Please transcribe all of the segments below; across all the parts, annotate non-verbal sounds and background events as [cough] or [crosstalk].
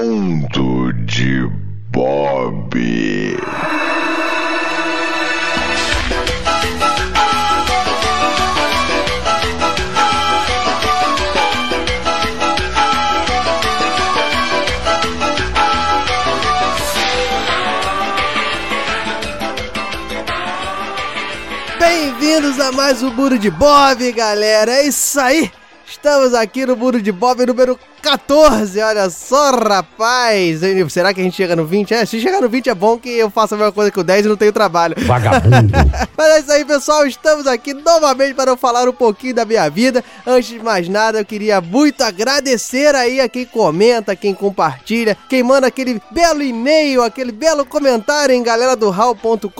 Mundo de Bob. Bem-vindos a mais um Muro de Bob, galera. É isso aí. Estamos aqui no Muro de Bob número 14, olha só, rapaz. Será que a gente chega no 20? É, se chegar no 20 é bom que eu faço a mesma coisa que o 10 e não tenho trabalho. Vagabundo. [laughs] Mas é isso aí, pessoal. Estamos aqui novamente para falar um pouquinho da minha vida. Antes de mais nada, eu queria muito agradecer aí a quem comenta, quem compartilha, quem manda aquele belo e-mail, aquele belo comentário em galera do hall.com.br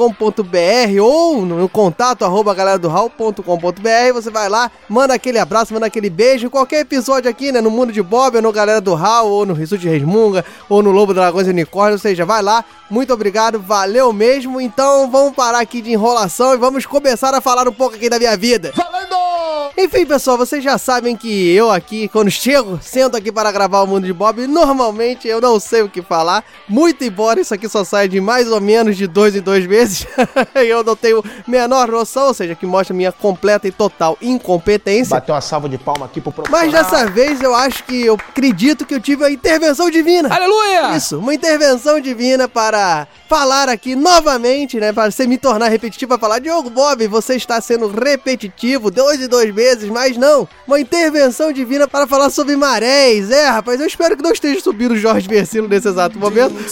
ou no contato arroba galera do hall.com.br. Você vai lá, manda aquele abraço, manda aquele beijo. Qualquer episódio aqui, né, no Mundo de Bob, ou no Galera do Hall, ou no Rissuti Resmunga, ou no Lobo Dragões e Unicórnio, ou seja, vai lá. Muito obrigado, valeu mesmo. Então vamos parar aqui de enrolação e vamos começar a falar um pouco aqui da minha vida. Falando! Enfim, pessoal, vocês já sabem que eu aqui, quando chego, sento aqui para gravar o Mundo de Bob, normalmente eu não sei o que falar, muito embora isso aqui só saia de mais ou menos de dois em dois meses, [laughs] eu não tenho menor noção, ou seja, que mostra minha completa e total incompetência. Bateu uma salva de palma aqui pro Mas dessa vez eu acho que eu acredito que eu tive a intervenção divina. Aleluia! Isso, uma intervenção divina para falar aqui novamente, né? Para você me tornar repetitivo, para falar, Diogo Bob, você está sendo repetitivo, dois e dois meses, mas não. Uma intervenção divina para falar sobre marés. É, rapaz, eu espero que não esteja subindo o Jorge Versilo nesse exato momento. [laughs]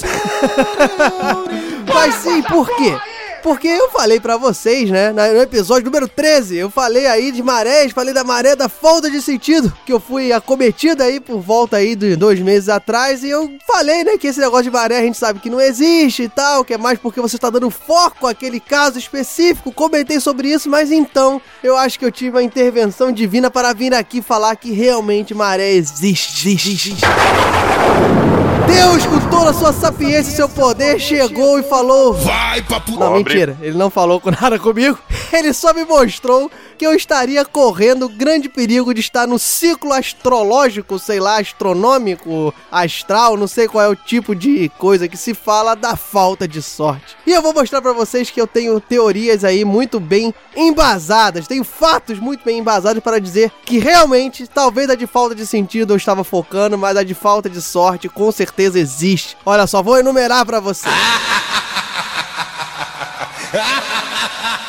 mas sim, por quê? Porque eu falei pra vocês, né, no episódio número 13, eu falei aí de marés, falei da maré da falta de sentido, que eu fui acometido aí por volta aí de dois meses atrás, e eu falei, né, que esse negócio de maré a gente sabe que não existe e tal, que é mais porque você está dando foco àquele caso específico, comentei sobre isso, mas então eu acho que eu tive uma intervenção divina para vir aqui falar que realmente maré existe, existe. Deus, com toda a sua sapiência e seu poder, chegou e falou: Vai, papo Não, mentira, ele não falou com nada comigo. [laughs] Ele só me mostrou que eu estaria correndo grande perigo de estar no ciclo astrológico, sei lá, astronômico, astral, não sei qual é o tipo de coisa que se fala da falta de sorte. E eu vou mostrar para vocês que eu tenho teorias aí muito bem embasadas, tenho fatos muito bem embasados para dizer que realmente, talvez a de falta de sentido eu estava focando, mas a de falta de sorte com certeza existe. Olha só, vou enumerar para vocês. [laughs]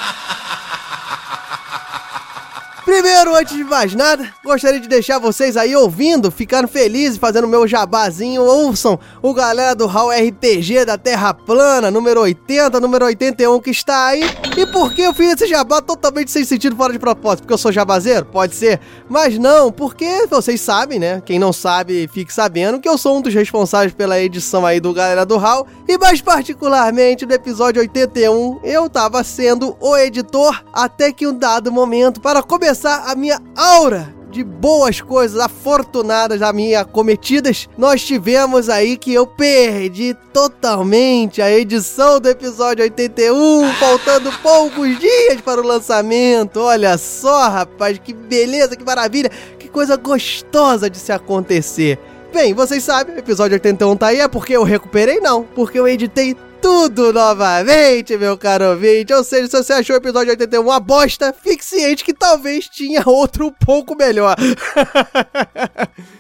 Primeiro, antes de mais nada, gostaria de deixar vocês aí ouvindo, ficando felizes, fazendo meu jabazinho. Ouçam o galera do Hall RPG da Terra Plana, número 80, número 81, que está aí. E por que eu fiz esse jabá totalmente sem sentido, fora de propósito? Porque eu sou jabazeiro? Pode ser. Mas não, porque vocês sabem, né? Quem não sabe, fique sabendo que eu sou um dos responsáveis pela edição aí do galera do Hall. E mais particularmente no episódio 81, eu tava sendo o editor até que um dado momento, para começar a minha aura de boas coisas afortunadas a mim acometidas, nós tivemos aí que eu perdi totalmente a edição do episódio 81, faltando poucos dias para o lançamento. Olha só, rapaz, que beleza, que maravilha, que coisa gostosa de se acontecer. Bem, vocês sabem, o episódio 81 tá aí, é porque eu recuperei? Não, porque eu editei tudo novamente, meu caro ouvinte. Ou seja, se você achou o episódio 81 uma bosta, fique ciente que talvez tinha outro um pouco melhor. [laughs]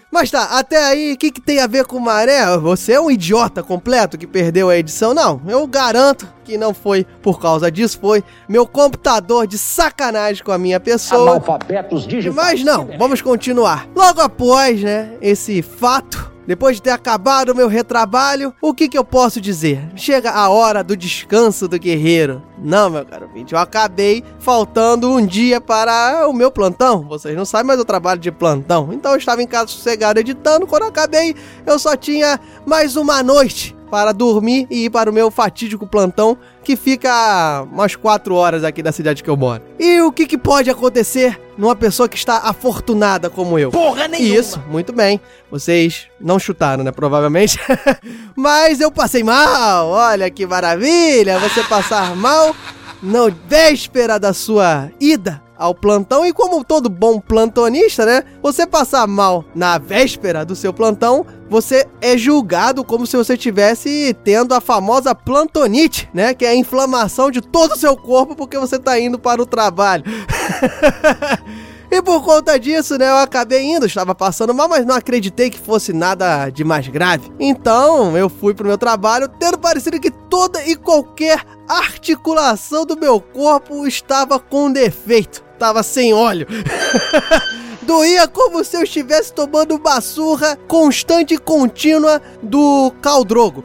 Mas tá, até aí, o que, que tem a ver com maré? Você é um idiota completo que perdeu a edição? Não, eu garanto que não foi por causa disso, foi meu computador de sacanagem com a minha pessoa. Analfabetos digitais. Mas não, vamos continuar. Logo após, né, esse fato, depois de ter acabado o meu retrabalho, o que, que eu posso dizer? Chega a hora do descanso do guerreiro. Não, meu caro ouvinte, eu acabei faltando um dia para o meu plantão. Vocês não sabem, mas eu trabalho de plantão. Então eu estava em casa sossegado editando. Quando eu acabei, eu só tinha mais uma noite para dormir e ir para o meu fatídico plantão, que fica a umas 4 horas aqui da cidade que eu moro. E o que, que pode acontecer numa pessoa que está afortunada como eu? Porra nenhuma! Isso, muito bem. Vocês não chutaram, né? Provavelmente. [laughs] Mas eu passei mal. Olha que maravilha! Você passar mal na véspera da sua ida ao plantão e como todo bom plantonista, né? Você passar mal na véspera do seu plantão, você é julgado como se você estivesse tendo a famosa plantonite, né? Que é a inflamação de todo o seu corpo porque você tá indo para o trabalho. [laughs] E por conta disso, né, eu acabei indo, estava passando mal, mas não acreditei que fosse nada de mais grave. Então, eu fui pro meu trabalho, tendo parecido que toda e qualquer articulação do meu corpo estava com defeito, estava sem óleo. [laughs] Doía como se eu estivesse tomando uma surra constante e contínua do Caldrogo.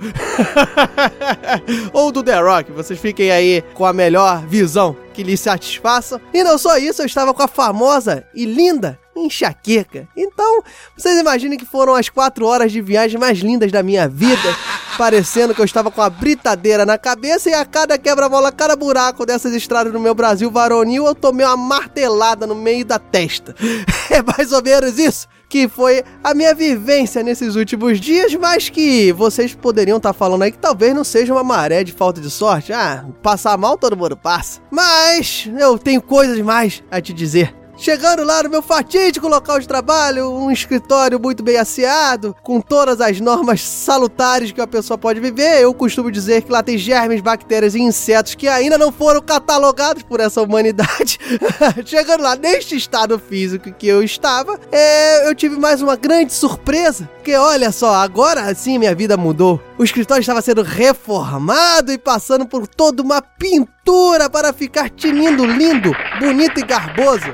[laughs] Ou do The Rock. Vocês fiquem aí com a melhor visão que lhe satisfaça. E não só isso, eu estava com a famosa e linda enxaqueca. Então, vocês imaginem que foram as quatro horas de viagem mais lindas da minha vida, [laughs] parecendo que eu estava com a britadeira na cabeça e a cada quebra-mola, cada buraco dessas estradas no meu Brasil varonil, eu tomei uma martelada no meio da testa. [laughs] É mais ou menos isso que foi a minha vivência nesses últimos dias, mas que vocês poderiam estar tá falando aí que talvez não seja uma maré de falta de sorte. Ah, passar mal todo mundo passa. Mas eu tenho coisas mais a te dizer. Chegando lá no meu fatídico local de trabalho, um escritório muito bem asseado, com todas as normas salutares que a pessoa pode viver, eu costumo dizer que lá tem germes, bactérias e insetos que ainda não foram catalogados por essa humanidade. [laughs] Chegando lá neste estado físico que eu estava, é, eu tive mais uma grande surpresa, porque olha só, agora sim minha vida mudou. O escritório estava sendo reformado e passando por toda uma pintura para ficar tinindo lindo, bonito e garboso.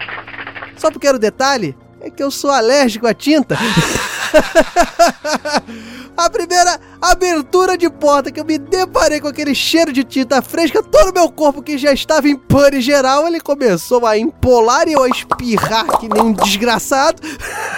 Só porque era o detalhe é que eu sou alérgico à tinta. [laughs] a primeira abertura de porta que eu me deparei com aquele cheiro de tinta fresca, todo meu corpo que já estava em pane geral, ele começou a empolar e eu a espirrar que nem um desgraçado,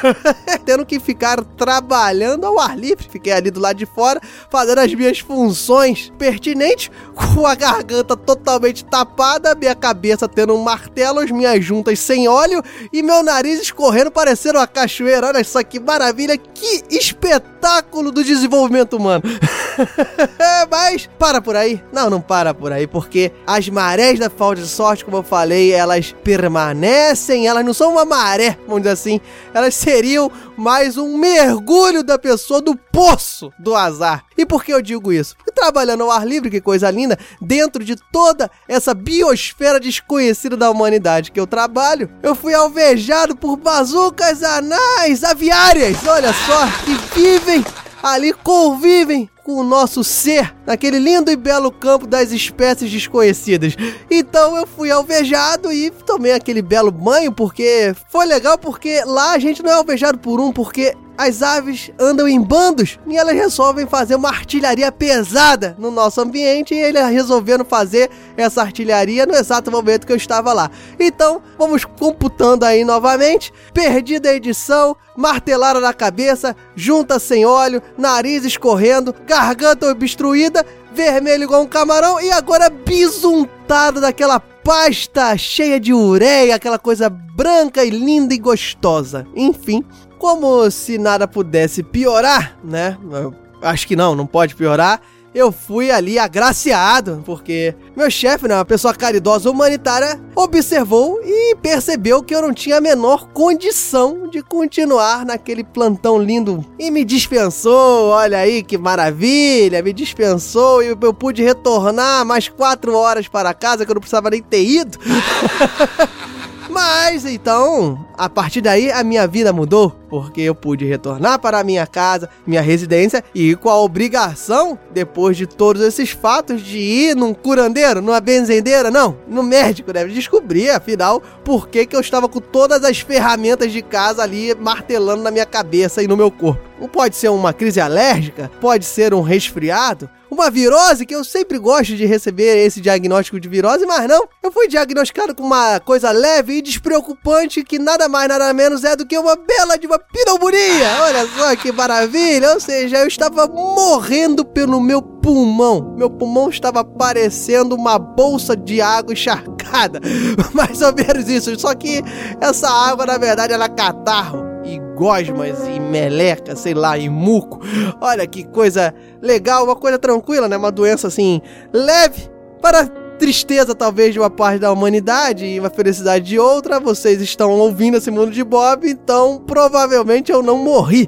[laughs] tendo que ficar trabalhando ao ar livre. Fiquei ali do lado de fora, fazendo as minhas funções pertinentes, com a garganta totalmente tapada, minha cabeça tendo um martelo, as minhas juntas sem óleo e meu nariz escorrendo parecendo uma cachoeira. Olha só que maravilha, que espetáculo do desenvolvimento humano mano. [laughs] Mas para por aí. Não, não para por aí, porque as marés da falta de sorte, como eu falei, elas permanecem, elas não são uma maré, vamos dizer assim, elas seriam mais um mergulho da pessoa do poço do azar. E por que eu digo isso? Porque trabalhando ao ar livre, que coisa linda, dentro de toda essa biosfera desconhecida da humanidade que eu trabalho, eu fui alvejado por bazucas anais aviárias, olha só, que vivem ali convivem com o nosso ser naquele lindo e belo campo das espécies desconhecidas. Então eu fui alvejado e tomei aquele belo banho porque foi legal porque lá a gente não é alvejado por um porque as aves andam em bandos e elas resolvem fazer uma artilharia pesada no nosso ambiente e ele resolvendo fazer essa artilharia no exato momento que eu estava lá. Então, vamos computando aí novamente. Perdida a edição, martelada na cabeça, junta sem óleo, nariz escorrendo, garganta obstruída, vermelho igual um camarão e agora bisuntado daquela pasta cheia de ureia, aquela coisa branca e linda e gostosa. Enfim, como se nada pudesse piorar, né? Eu acho que não, não pode piorar. Eu fui ali agraciado, porque meu chefe, né, uma pessoa caridosa humanitária, observou e percebeu que eu não tinha a menor condição de continuar naquele plantão lindo e me dispensou. Olha aí que maravilha, me dispensou e eu pude retornar mais quatro horas para casa que eu não precisava nem ter ido. [laughs] Mas então, a partir daí a minha vida mudou, porque eu pude retornar para minha casa, minha residência e com a obrigação, depois de todos esses fatos, de ir num curandeiro, numa benzendeira, não, no médico, deve descobrir, afinal, por que, que eu estava com todas as ferramentas de casa ali martelando na minha cabeça e no meu corpo. Pode ser uma crise alérgica, pode ser um resfriado, uma virose, que eu sempre gosto de receber esse diagnóstico de virose, mas não. Eu fui diagnosticado com uma coisa leve e despreocupante que nada mais, nada menos é do que uma bela de uma pneumonia. Olha só que maravilha. Ou seja, eu estava morrendo pelo meu pulmão. Meu pulmão estava parecendo uma bolsa de água encharcada. [laughs] Mais ou menos isso. Só que essa água, na verdade, era catarro e gosmas e meleca, sei lá, e muco. Olha que coisa legal, uma coisa tranquila, né? Uma doença assim leve para tristeza, talvez, de uma parte da humanidade e uma felicidade de outra. Vocês estão ouvindo esse mundo de Bob, então provavelmente eu não morri.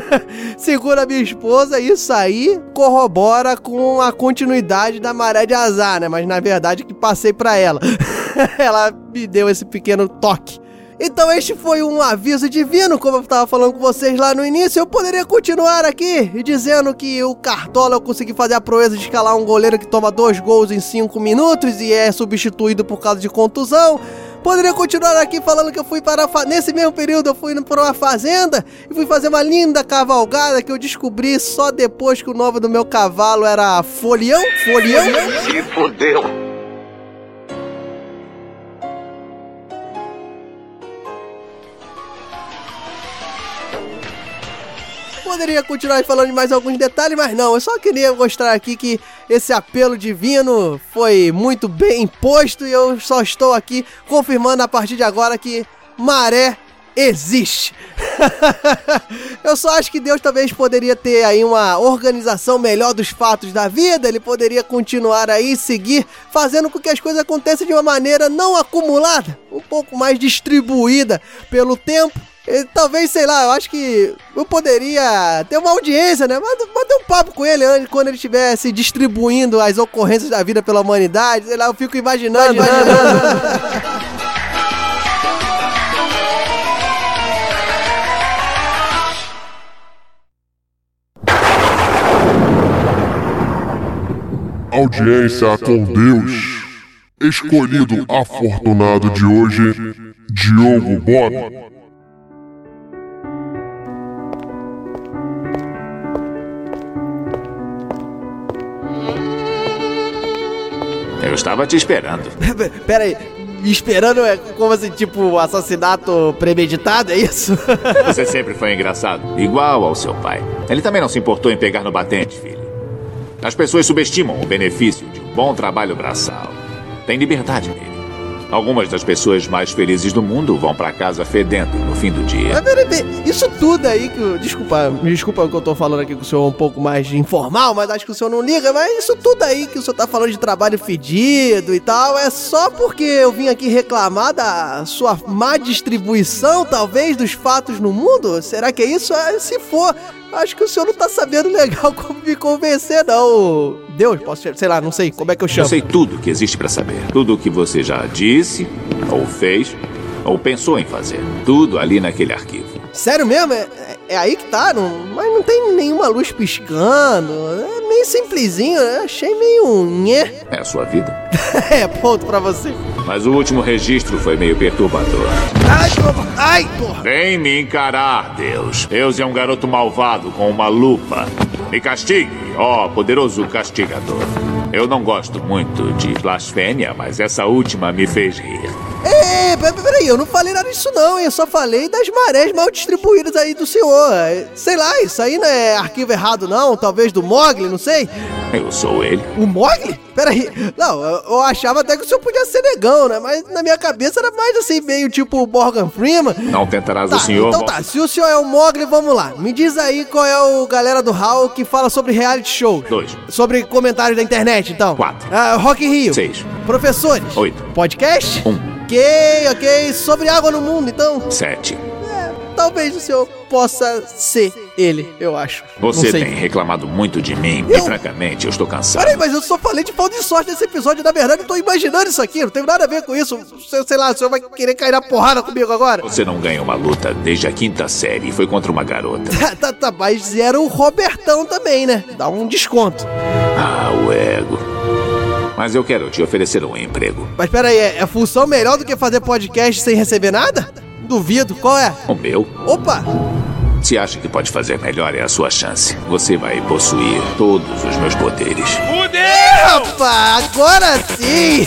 [laughs] Segura minha esposa, isso aí corrobora com a continuidade da maré de azar, né? Mas na verdade que passei para ela. [laughs] ela me deu esse pequeno toque. Então este foi um aviso divino, como eu estava falando com vocês lá no início. Eu poderia continuar aqui dizendo que o Cartola eu consegui fazer a proeza de escalar um goleiro que toma dois gols em cinco minutos e é substituído por causa de contusão. Poderia continuar aqui falando que eu fui para fa... nesse mesmo período eu fui para uma fazenda e fui fazer uma linda cavalgada que eu descobri só depois que o nome do meu cavalo era Folião, Folião. Se fodeu. Poderia continuar falando de mais alguns detalhes, mas não. Eu só queria mostrar aqui que esse apelo divino foi muito bem imposto e eu só estou aqui confirmando a partir de agora que maré existe. [laughs] eu só acho que Deus talvez poderia ter aí uma organização melhor dos fatos da vida, ele poderia continuar aí, seguir, fazendo com que as coisas aconteçam de uma maneira não acumulada, um pouco mais distribuída pelo tempo talvez, sei lá, eu acho que eu poderia ter uma audiência, né? Bater um papo com ele antes, quando ele estivesse distribuindo as ocorrências da vida pela humanidade. Sei lá, eu fico imaginando. imaginando. Audiência com Deus. Escolhido afortunado de hoje, Diogo Bob. Eu estava te esperando. [laughs] Pera aí, esperando é como assim, tipo, assassinato premeditado, é isso? [laughs] Você sempre foi engraçado, igual ao seu pai. Ele também não se importou em pegar no batente, filho. As pessoas subestimam o benefício de um bom trabalho braçal. Tem liberdade nele. Algumas das pessoas mais felizes do mundo vão para casa fedendo no fim do dia. Mas peraí, peraí, isso tudo aí que. Desculpa, me desculpa que eu tô falando aqui com o senhor um pouco mais informal, mas acho que o senhor não liga, mas isso tudo aí que o senhor tá falando de trabalho fedido e tal, é só porque eu vim aqui reclamar da sua má distribuição, talvez, dos fatos no mundo? Será que é isso? Ah, Se for, acho que o senhor não tá sabendo legal [laughs] como me convencer, não. Deus, posso, sei lá, não sei como é que eu Eu chamo. sei tudo que existe para saber. Tudo o que você já disse, ou fez, ou pensou em fazer. Tudo ali naquele arquivo. Sério mesmo? É, é- é aí que tá, não, mas não tem nenhuma luz piscando. É meio simplesinho, né? Achei meio nhé. É a sua vida. [laughs] É, ponto pra você. Mas o último registro foi meio perturbador. Ai, porra. Ai, porra. Vem me encarar, Deus. Deus é um garoto malvado com uma lupa. Me castigue, ó poderoso castigador. Eu não gosto muito de blasfêmia, mas essa última me fez rir. Ei, pera- peraí, eu não falei nada disso não, hein? Eu só falei das marés mal distribuídas aí do senhor. Sei lá, isso aí não é arquivo errado não, talvez do Mogli, não sei. Eu sou ele. O Mogli? Peraí, não, eu, achava até que o senhor podia ser negão, né? Mas na minha cabeça era mais assim, meio tipo o Morgan Freeman. Não tentarás Tá, o senhor. então tá, se o senhor é o Mogli, vamos lá. Me diz aí qual é o galera do Hall que fala sobre reality show. Dois. Sobre comentários da internet, então. Quatro. Ah, Rock in Rio. Seis. Professores. Oito. Podcast? Um. Ok, ok. Sobre água no mundo, então. Sete. Talvez o senhor possa ser ele, eu acho. Você tem reclamado muito de mim Eu- e, francamente, eu estou cansado. Peraí, mas eu só falei de falta de sorte nesse episódio. Na verdade, eu tô imaginando isso aqui. Não tem nada a ver com isso. Sei, sei lá, o senhor vai querer cair na porrada comigo agora? Você não ganha uma luta desde a quinta série e foi contra uma garota. [laughs] Tá, tá, tá, mas era o Robertão também, né? Dá um desconto. Ah, o ego. Mas eu quero te oferecer um emprego. Mas peraí, é, é função melhor do que fazer podcast sem receber nada? Duvido. Qual é? O meu? Opa! Se acha que pode fazer melhor, é a sua chance. Você vai possuir todos os meus poderes. Opa! Agora sim!